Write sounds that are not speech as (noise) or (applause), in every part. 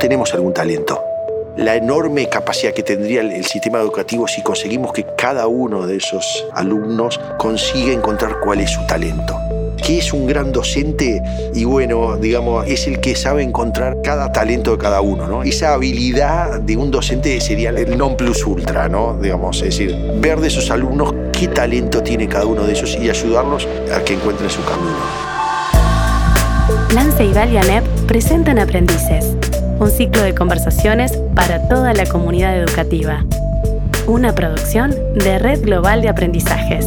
tenemos algún talento. La enorme capacidad que tendría el, sistema educativo si conseguimos que cada uno de esos alumnos consiga encontrar cuál es su talento. ¿Qué es un gran docente? Y bueno, digamos, es el que sabe encontrar cada talento de cada uno, ¿no? Esa habilidad de un docente sería el non plus ultra, ¿no? Digamos, es decir, ver de esos alumnos qué talento tiene cada uno de ellos y ayudarlos a que encuentren su camino. Plan Ceibal y ANEP presentan Aprendices, un ciclo de conversaciones para toda la comunidad educativa. Una producción de Red Global de Aprendizajes.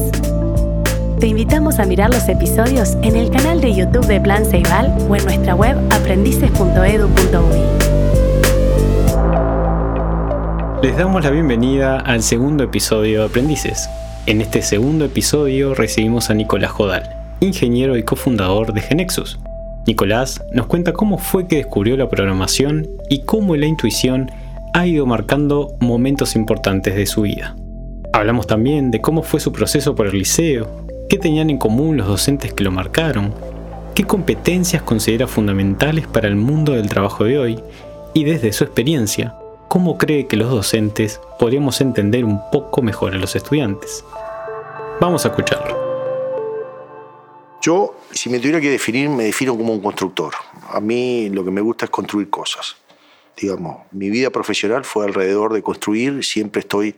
Te invitamos a mirar los episodios en el canal de YouTube de Plan Ceibal o en nuestra web aprendices.edu.uy. Les damos la bienvenida al segundo episodio de Aprendices. En este segundo episodio recibimos a Nicolás Jodal, ingeniero y cofundador de Genexus. Nicolás nos cuenta cómo fue que descubrió la programación y cómo la intuición ha ido marcando momentos importantes de su vida. Hablamos también de cómo fue su proceso por el liceo, ¿Qué tenían en común los docentes que lo marcaron? ¿Qué competencias considera fundamentales para el mundo del trabajo de hoy? Y desde su experiencia, ¿cómo cree que los docentes podríamos entender un poco mejor a los estudiantes? Vamos a escucharlo. Yo, si me tuviera que definir, me defino como un constructor. A mí lo que me gusta es construir cosas. Digamos, mi vida profesional fue alrededor de construir, siempre estoy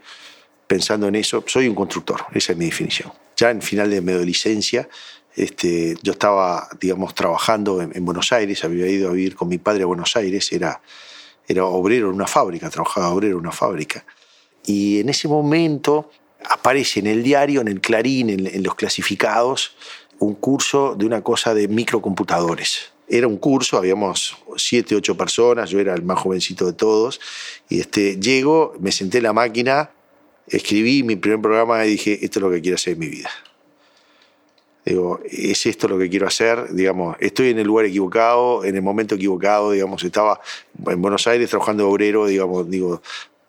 pensando en eso. Soy un constructor, esa es mi definición ya en final de mi adolescencia, este, yo estaba, digamos, trabajando en, Buenos Aires, había ido a vivir con mi padre a Buenos Aires, era, era obrero en una fábrica, trabajaba obrero en una fábrica. Y en ese momento aparece en el diario, en el Clarín, en, los clasificados, un curso de una cosa de microcomputadores. Era un curso, habíamos siete, ocho personas, yo era el más jovencito de todos, y este, llego, me senté en la máquina, escribí mi primer programa y dije, esto es lo que quiero hacer en mi vida. Digo, es esto lo que quiero hacer, digamos, estoy en el lugar equivocado, en el momento equivocado, digamos, estaba en Buenos Aires trabajando de obrero, digamos, digo,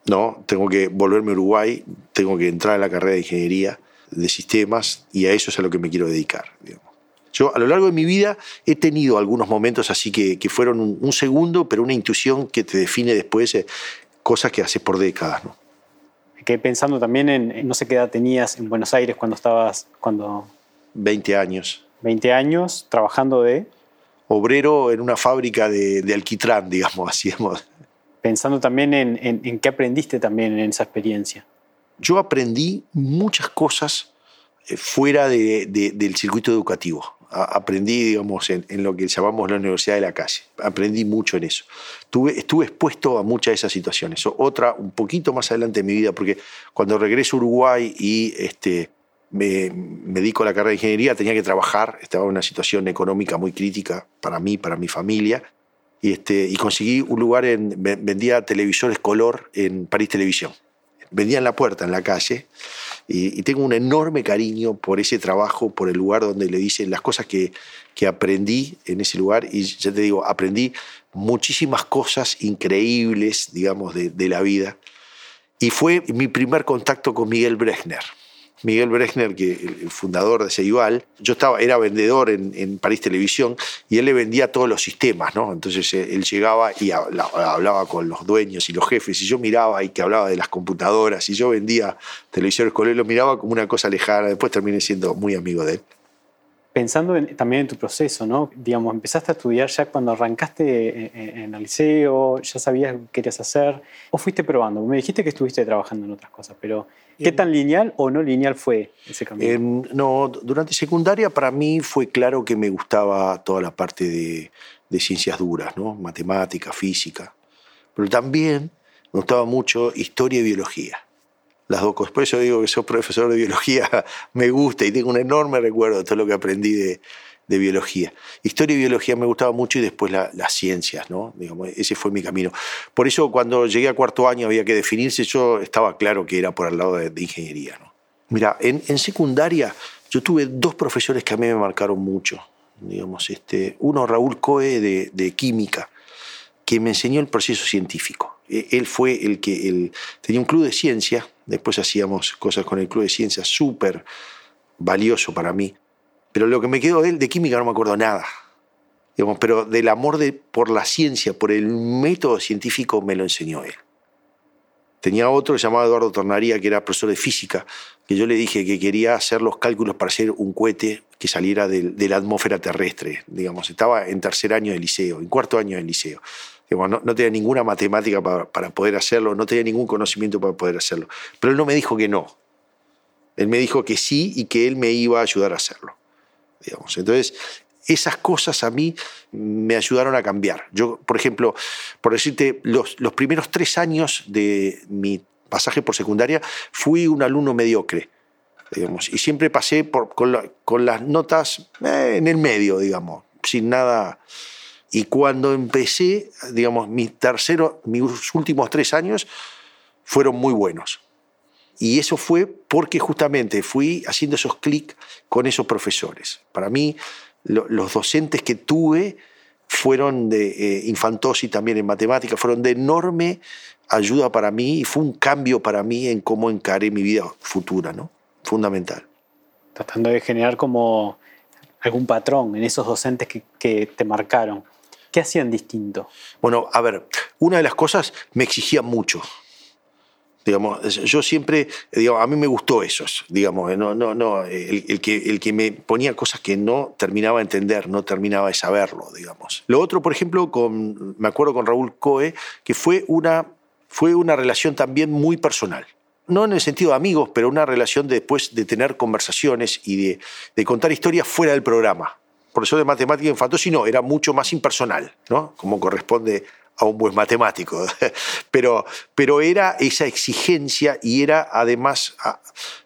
no, tengo que volverme a Uruguay, tengo que entrar a la carrera de ingeniería de sistemas y a eso es a lo que me quiero dedicar. Yo a lo largo de mi vida he tenido algunos momentos así que, que fueron un, un, segundo, pero una intuición que te define después eh, cosas que haces por décadas. ¿no? que pensando también en, no sé qué edad tenías en Buenos Aires cuando estabas, cuando... 20 años. 20 años trabajando de... Obrero en una fábrica de, alquitrán, digamos, (laughs) así. Pensando también en, en, qué aprendiste también en esa experiencia. Yo aprendí muchas cosas eh, fuera del circuito educativo aprendí, digamos, en, lo que llamamos la Universidad de la Calle. Aprendí mucho en eso. Tuve, estuve expuesto a muchas de esas situaciones. Otra, un poquito más adelante en mi vida, porque cuando regreso a Uruguay y este, me, dedico a la carrera de ingeniería, tenía que trabajar, estaba en una situación económica muy crítica para mí, para mi familia, y, este, y conseguí un lugar en, vendía televisores color en París Televisión. Vendía en la puerta, en la calle, y, tengo un enorme cariño por ese trabajo, por el lugar donde le dicen las cosas que, que aprendí en ese lugar. Y ya te digo, aprendí muchísimas cosas increíbles, digamos, de, de la vida. Y fue mi primer contacto con Miguel Brechner. Miguel Brechner, que el fundador de Ceibal, yo estaba, era vendedor en, París Televisión y él le vendía todos los sistemas, ¿no? Entonces eh, él llegaba y hablaba con los dueños y los jefes y yo miraba y que hablaba de las computadoras y yo vendía televisores con él, lo miraba como una cosa lejana, después terminé siendo muy amigo de él pensando también en tu proceso, ¿no? Digamos, empezaste a estudiar ya cuando arrancaste en, el liceo, ya sabías qué querías hacer, o fuiste probando. Me dijiste que estuviste trabajando en otras cosas, pero ¿qué tan lineal o no lineal fue ese camino? no, durante secundaria para mí fue claro que me gustaba toda la parte de, de ciencias duras, ¿no? Matemática, física, pero también me gustaba mucho historia y biología las dos cosas. Por eso digo que soy profesor de biología, (laughs) me gusta y tengo un enorme recuerdo de todo lo que aprendí de, de biología. Historia y biología me gustaba mucho y después las ciencias, ¿no? Digamos, ese fue mi camino. Por eso cuando llegué a cuarto año había que definirse, yo estaba claro que era por el lado de, ingeniería, ¿no? Mira, en, en, secundaria yo tuve dos profesores que a mí me marcaron mucho. Digamos, este, uno, Raúl Coe, de, de química, que me enseñó el proceso científico. E, él fue el que él, tenía un club de ciencia, después hacíamos cosas con el club de ciencia súper valioso para mí, pero lo que me quedó de él de química no me acuerdo nada. Digamos, pero del amor de, por la ciencia, por el método científico, me lo enseñó él. Tenía otro llamado Eduardo Tornaría, que era profesor de física, que yo le dije que quería hacer los cálculos para hacer un cohete que saliera de, de la atmósfera terrestre. Digamos, estaba en tercer año de liceo, en cuarto año de liceo. No, tenía ninguna matemática para, para poder hacerlo, no tenía ningún conocimiento para poder hacerlo. Pero él no me dijo que no. Él me dijo que sí y que él me iba a ayudar a hacerlo. Digamos. Entonces, esas cosas a mí me ayudaron a cambiar. Yo, por ejemplo, por decirte, los, los primeros tres años de mi pasaje por secundaria fui un alumno mediocre. Digamos, y siempre pasé por, con, las notas eh, en el medio, digamos, sin nada. Y cuando empecé, digamos, mi tercero, mis últimos tres años fueron muy buenos. Y eso fue porque justamente fui haciendo esos clics con esos profesores. Para mí, los docentes que tuve fueron de eh, infantosi también en matemáticas, fueron de enorme ayuda para mí y fue un cambio para mí en cómo encaré mi vida futura, ¿no? Fundamental. Tratando de generar como algún patrón en esos docentes que, que te marcaron. ¿Qué hacían distinto? Bueno, a ver, una de las cosas me exigía mucho. Digamos, yo siempre, digamos, a mí me gustó eso, digamos, no, no, no, el, que, el que me ponía cosas que no terminaba de entender, no terminaba de saberlo, digamos. Lo otro, por ejemplo, con, me acuerdo con Raúl Coe, que fue una, fue una relación también muy personal. No en el sentido de amigos, pero una relación de, después de tener conversaciones y de, de contar historias fuera del programa. Por eso de matemática infantil, no, era mucho más impersonal, ¿no? Como corresponde a un buen matemático, (laughs) pero, pero era esa exigencia y era además,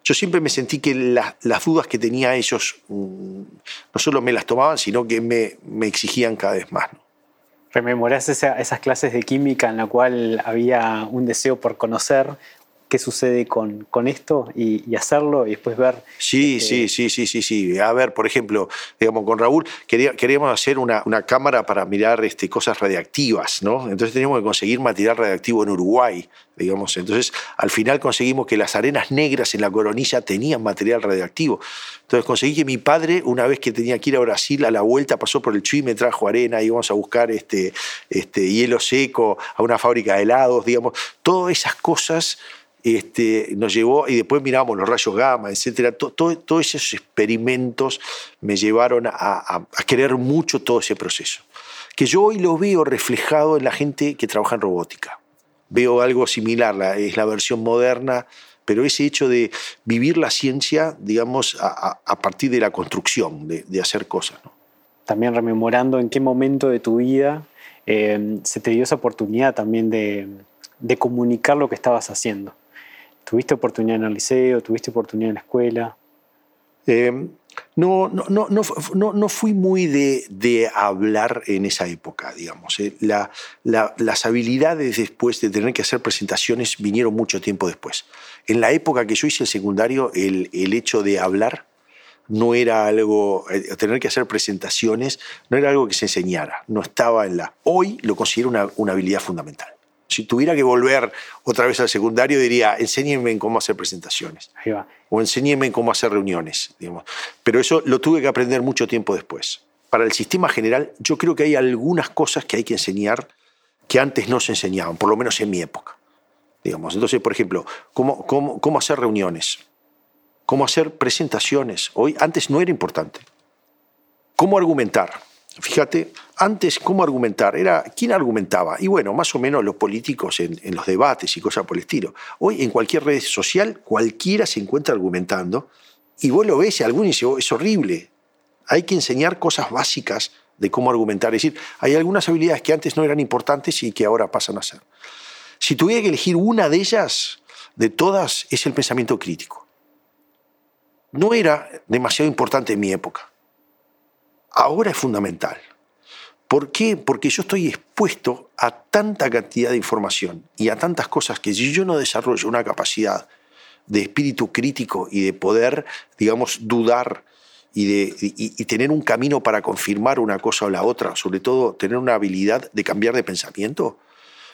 yo siempre me sentí que las dudas que tenía ellos mm, no solo me las tomaban, sino que me, exigían cada vez más. ¿Rememorás esas clases de química en la cual había un deseo por conocer qué sucede con, con esto y, hacerlo y después ver. Sí, este, sí, sí, sí, sí, sí. A ver, por ejemplo, digamos, con Raúl queríamos hacer una, una, cámara para mirar este, cosas radiactivas, ¿no? Entonces teníamos que conseguir material radiactivo en Uruguay, digamos. Entonces, al final conseguimos que las arenas negras en la coronilla tenían material radiactivo. Entonces conseguí que mi padre, una vez que tenía que ir a Brasil, a la vuelta pasó por el Chuy y me trajo arena, íbamos a buscar este, este, hielo seco a una fábrica de helados, digamos. Todas esas cosas este, nos llevó, y después miramos los rayos gamma, etcétera. Todos esos experimentos me llevaron a, querer mucho todo ese proceso. Que yo hoy lo veo reflejado en la gente que trabaja en robótica. Veo algo similar, es la versión moderna, pero ese hecho de vivir la ciencia, digamos, a, partir de la construcción, de, hacer cosas. También rememorando en qué momento de tu vida eh, se te dio esa oportunidad también de, de comunicar lo que estabas haciendo. ¿Tuviste oportunidad en el liceo? ¿Tuviste oportunidad en la escuela? Eh, no, no, no, no, no, fui muy de, de, hablar en esa época, digamos. Eh. La, las habilidades después de tener que hacer presentaciones vinieron mucho tiempo después. En la época que yo hice el secundario, el, el hecho de hablar no era algo, eh, tener que hacer presentaciones, no era algo que se enseñara, no estaba en la... Hoy lo considero una, una habilidad fundamental si tuviera que volver otra vez al secundario, diría, enséñenme cómo hacer presentaciones. O enséñenme cómo hacer reuniones. Digamos. Pero eso lo tuve que aprender mucho tiempo después. Para el sistema general, yo creo que hay algunas cosas que hay que enseñar que antes no se enseñaban, por lo menos en mi época. Digamos. Entonces, por ejemplo, cómo, cómo, cómo hacer reuniones, cómo hacer presentaciones. Hoy, antes no era importante. Cómo argumentar Fíjate, antes, ¿cómo argumentar? Era, ¿Quién argumentaba? Y bueno, más o menos los políticos en, los debates y cosas por el estilo. Hoy en cualquier red social cualquiera se encuentra argumentando y vos lo ves alguno dice, oh, es horrible. Hay que enseñar cosas básicas de cómo argumentar. Es decir, hay algunas habilidades que antes no eran importantes y que ahora pasan a ser. Si tuviera que elegir una de ellas, de todas, es el pensamiento crítico. No era demasiado importante en mi época ahora es fundamental. ¿Por qué? Porque yo estoy expuesto a tanta cantidad de información y a tantas cosas que si yo no desarrollo una capacidad de espíritu crítico y de poder, digamos, dudar y, de, tener un camino para confirmar una cosa o la otra, sobre todo tener una habilidad de cambiar de pensamiento,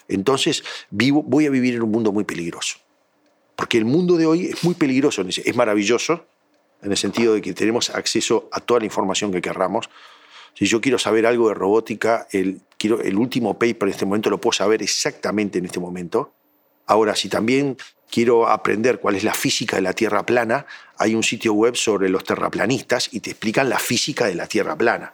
entonces vivo, voy a vivir en un mundo muy peligroso. Porque el mundo de hoy es muy peligroso, es maravilloso, en el sentido de que tenemos acceso a toda la información que querramos, Si yo quiero saber algo de robótica, el, quiero, el último paper en este momento lo puedo saber exactamente en este momento. Ahora, si también quiero aprender cuál es la física de la Tierra plana, hay un sitio web sobre los terraplanistas y te explican la física de la Tierra plana.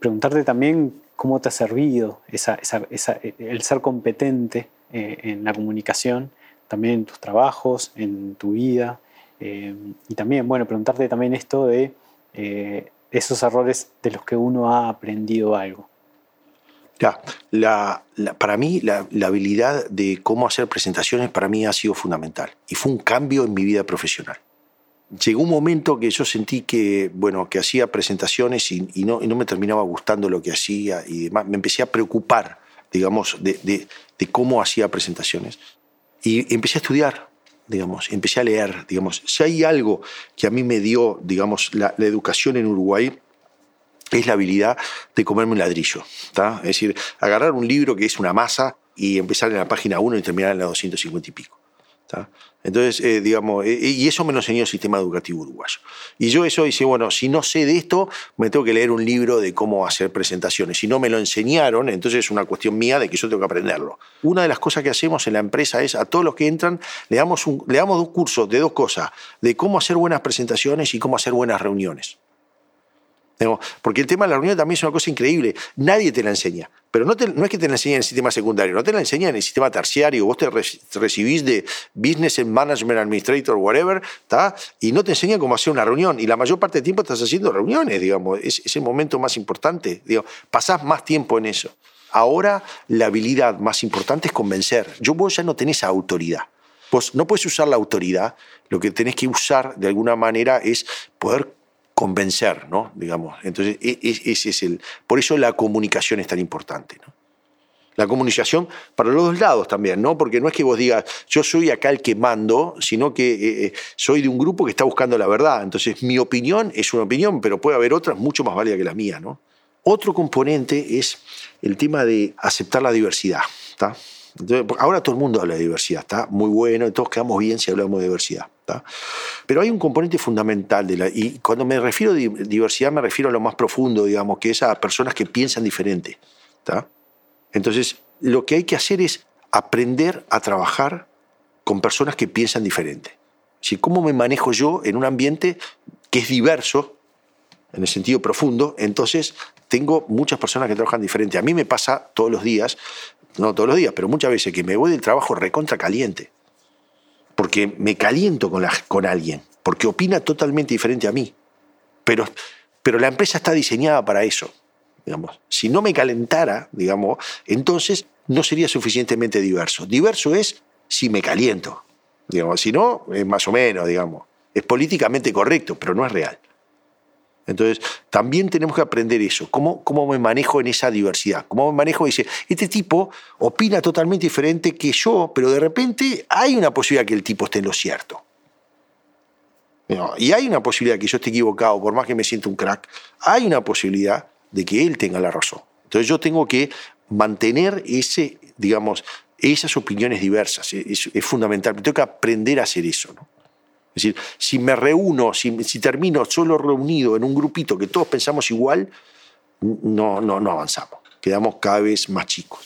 Preguntarte también cómo te ha servido el ser competente eh, en la comunicación, también en tus trabajos, en tu vida. Eh, y también, bueno, preguntarte también esto de eh, esos errores de los que uno ha aprendido algo. Ya, la, para mí la, habilidad de cómo hacer presentaciones para mí ha sido fundamental y fue un cambio en mi vida profesional. Llegó un momento que yo sentí que, bueno, que hacía presentaciones y, no, no, me terminaba gustando lo que hacía y demás. Me empecé a preocupar, digamos, de, de cómo hacía presentaciones. Y empecé a estudiar, digamos, empecé a leer, digamos. Si hay algo que a mí me dio, digamos, la, educación en Uruguay, es la habilidad de comerme un ladrillo. Es decir, agarrar un libro que es una masa y empezar en la página 1 y terminar en la 250 y pico. Entonces, eh, digamos, eh, y eso me lo enseñó el sistema educativo uruguayo. Y yo eso dice, bueno, si no sé de esto, me tengo que leer un libro de cómo hacer presentaciones. Si no me lo enseñaron, entonces es una cuestión mía de que yo tengo que aprenderlo. Una de las cosas que hacemos en la empresa es a todos los que entran, le damos, un, le damos dos cursos de dos cosas, de cómo hacer buenas presentaciones y cómo hacer buenas reuniones. Porque el tema de la reunión también es una cosa increíble. Nadie te la enseña. Pero no, no es que te la enseñen en el sistema secundario, no te la enseñan en el sistema terciario. Vos te, recibís de Business and Management Administrator, whatever, y no te enseñan cómo hacer una reunión. Y la mayor parte del tiempo estás haciendo reuniones, digamos. Es, el momento más importante. Digo, pasás más tiempo en eso. Ahora la habilidad más importante es convencer. Yo vos ya no tenés autoridad. Vos no puedes usar la autoridad, lo que tenés que usar de alguna manera es poder convencer, ¿no? Digamos. Entonces, e, e, ese es el. Por eso la comunicación es tan importante, ¿no? La comunicación para los dos lados también, ¿no? Porque no es que vos digas, yo soy acá el que mando, sino que eh, eh, soy de un grupo que está buscando la verdad. Entonces, mi opinión es una opinión, pero puede haber otras mucho más válida que la mía, ¿no? Otro componente es el tema de aceptar la diversidad, ¿está? ahora todo el mundo habla de diversidad, está muy bueno, todos quedamos bien si hablamos de diversidad. Pero hay un componente fundamental de la. Y cuando me refiero a diversidad, me refiero a lo más profundo, digamos, que es a personas que piensan diferente. Entonces, lo que hay que hacer es aprender a trabajar con personas que piensan diferente. Si, ¿Cómo me manejo yo en un ambiente que es diverso, en el sentido profundo? Entonces, tengo muchas personas que trabajan diferente. A mí me pasa todos los días no todos los días, pero muchas veces que me voy del trabajo recontra caliente, porque me caliento con, la, con alguien, porque opina totalmente diferente a mí. Pero, pero la empresa está diseñada para eso. Digamos. Si no me calentara, digamos, entonces no sería suficientemente diverso. Diverso es si me caliento. Digamos. Si no, es más o menos, digamos. Es políticamente correcto, pero no es real. Entonces, también tenemos que aprender eso, cómo, me manejo en esa diversidad, cómo me manejo, dice, este tipo opina totalmente diferente que yo, pero de repente hay una posibilidad que el tipo esté en lo cierto. y hay una posibilidad que yo esté equivocado, por más que me sienta un crack, hay una posibilidad de que él tenga la razón. Entonces yo tengo que mantener ese, digamos, esas opiniones diversas, es, es fundamental, tengo que aprender a hacer eso. ¿no? Decir, si me reúno, si, termino solo reunido en un grupito que todos pensamos igual, no, no, no avanzamos, quedamos cada vez más chicos.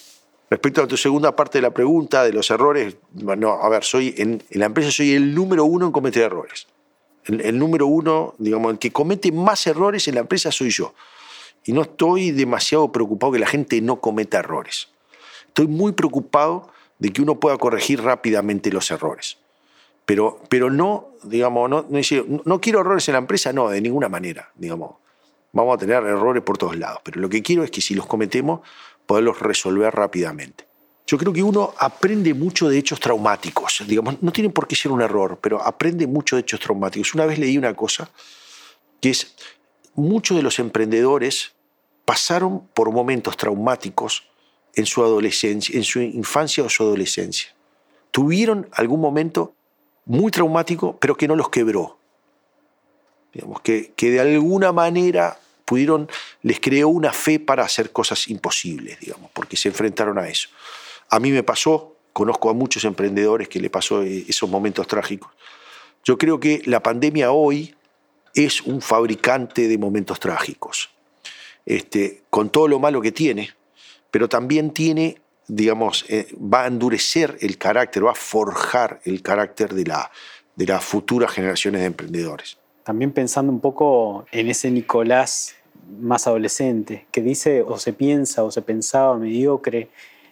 Respecto a tu segunda parte de la pregunta, de los errores, no, a ver, soy en, la empresa soy el número uno en cometer errores. El, el, número uno, digamos, el que comete más errores en la empresa soy yo. Y no estoy demasiado preocupado que la gente no cometa errores. Estoy muy preocupado de que uno pueda corregir rápidamente los errores. Pero, pero no, digamos, no, no, quiero errores en la empresa, no, de ninguna manera, digamos. Vamos a tener errores por todos lados, pero lo que quiero es que si los cometemos, poderlos resolver rápidamente. Yo creo que uno aprende mucho de hechos traumáticos, digamos, no tiene por qué ser un error, pero aprende mucho de hechos traumáticos. Una vez leí una cosa que es, muchos de los emprendedores pasaron por momentos traumáticos en su adolescencia, en su infancia o su adolescencia. Tuvieron algún momento muy traumático, pero que no los quebró. Digamos, que, que de alguna manera pudieron, les creó una fe para hacer cosas imposibles, digamos, porque se enfrentaron a eso. A mí me pasó, conozco a muchos emprendedores que le pasó e, esos momentos trágicos. Yo creo que la pandemia hoy es un fabricante de momentos trágicos. este, con todo lo malo que tiene, pero también tiene, digamos, eh, va a endurecer el carácter, va a forjar el carácter de, la, de las futuras generaciones de emprendedores. También pensando un poco en ese Nicolás más adolescente, que dice o se piensa o se pensaba mediocre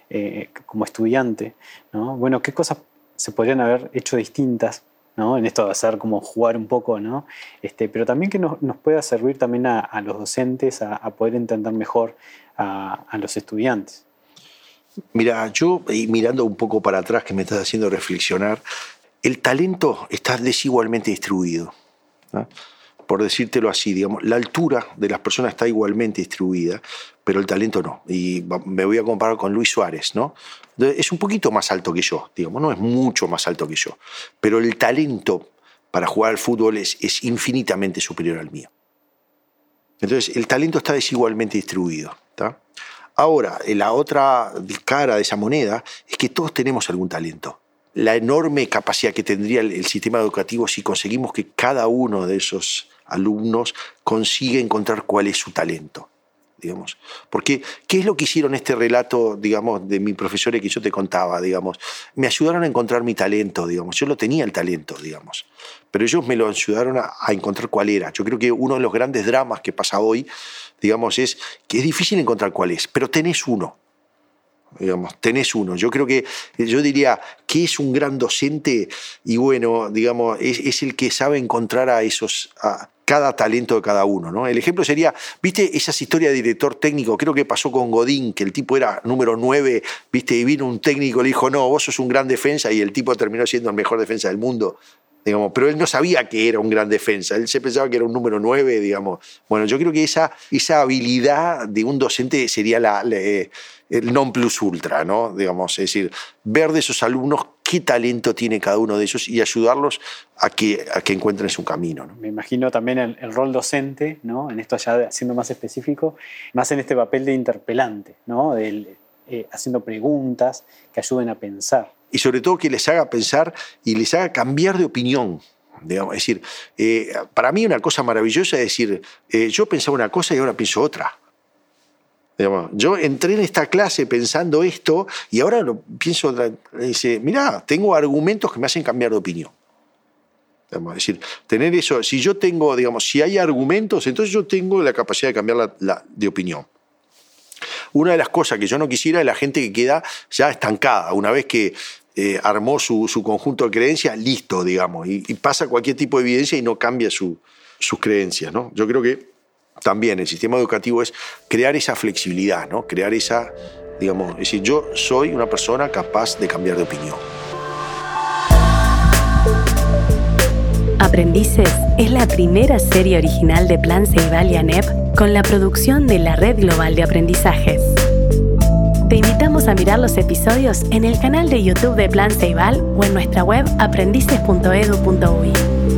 eh, como estudiante, ¿no? Bueno, ¿qué cosas se podrían haber hecho distintas ¿no? en esto de hacer como jugar un poco, ¿no? este, pero también que nos, pueda servir también a, los docentes a, poder entender mejor a, a, los estudiantes. Mira, yo mirando un poco para atrás que me estás haciendo reflexionar, el talento está desigualmente distribuido. Por decírtelo así, digamos, la altura de las personas está igualmente distribuida, pero el talento no. Y me voy a comparar con Luis Suárez, ¿no? Es un poquito más alto que yo, digamos, no es mucho más alto que yo, pero el talento para jugar al fútbol es infinitamente superior al mío. Entonces, el talento está desigualmente distribuido. Ahora, la otra cara de esa moneda es que todos tenemos algún talento la enorme capacidad que tendría el, sistema educativo si conseguimos que cada uno de esos alumnos consiga encontrar cuál es su talento. Digamos. Porque, ¿qué es lo que hicieron este relato, digamos, de mi profesor que yo te contaba, digamos? Me ayudaron a encontrar mi talento, digamos. Yo lo tenía el talento, digamos. Pero ellos me lo ayudaron a, a encontrar cuál era. Yo creo que uno de los grandes dramas que pasa hoy, digamos, es que es difícil encontrar cuál es, pero tenés uno digamos, tenés uno. Yo creo que, yo diría, que es un gran docente? Y bueno, digamos, es, el que sabe encontrar a esos, a cada talento de cada uno, ¿no? El ejemplo sería, ¿viste esas historias de director técnico? Creo que pasó con Godín, que el tipo era número 9, ¿viste? Y vino un técnico le dijo, no, vos sos un gran defensa, y el tipo terminó siendo el mejor defensa del mundo. Digamos, pero él no sabía que era un gran defensa, él se pensaba que era un número 9, digamos. Bueno, yo creo que esa, esa habilidad de un docente sería la, eh, el non plus ultra, ¿no? Digamos, es decir, ver de esos alumnos qué talento tiene cada uno de ellos y ayudarlos a que, a que encuentren su camino. Me imagino también el, rol docente, ¿no? En esto ya siendo más específico, más en este papel de interpelante, ¿no? De, eh, haciendo preguntas que ayuden a pensar y sobre todo que les haga pensar y les haga cambiar de opinión. Digamos. Es decir, eh, para mí una cosa maravillosa es decir, eh, yo pensaba una cosa y ahora pienso otra. Digamos, yo entré en esta clase pensando esto y ahora lo pienso. Dice, mirá, tengo argumentos que me hacen cambiar de opinión. es decir, tener eso, si yo tengo, digamos, si hay argumentos, entonces yo tengo la capacidad de cambiar la, de opinión. Una de las cosas que yo no quisiera es la gente que queda ya estancada. Una vez que eh, armó su, conjunto de creencias, listo, digamos, y, pasa cualquier tipo de evidencia y no cambia sus creencias. ¿no? Yo creo que también el sistema educativo es crear esa flexibilidad, ¿no? crear esa, digamos, es decir, yo soy una persona capaz de cambiar de opinión. Aprendices es la primera serie original de Plan Ceibal y ANEP con la producción de la Red Global de Aprendizajes. Te invitamos a mirar los episodios en el canal de YouTube de Plan Ceibal o en nuestra web aprendices.edu.uy.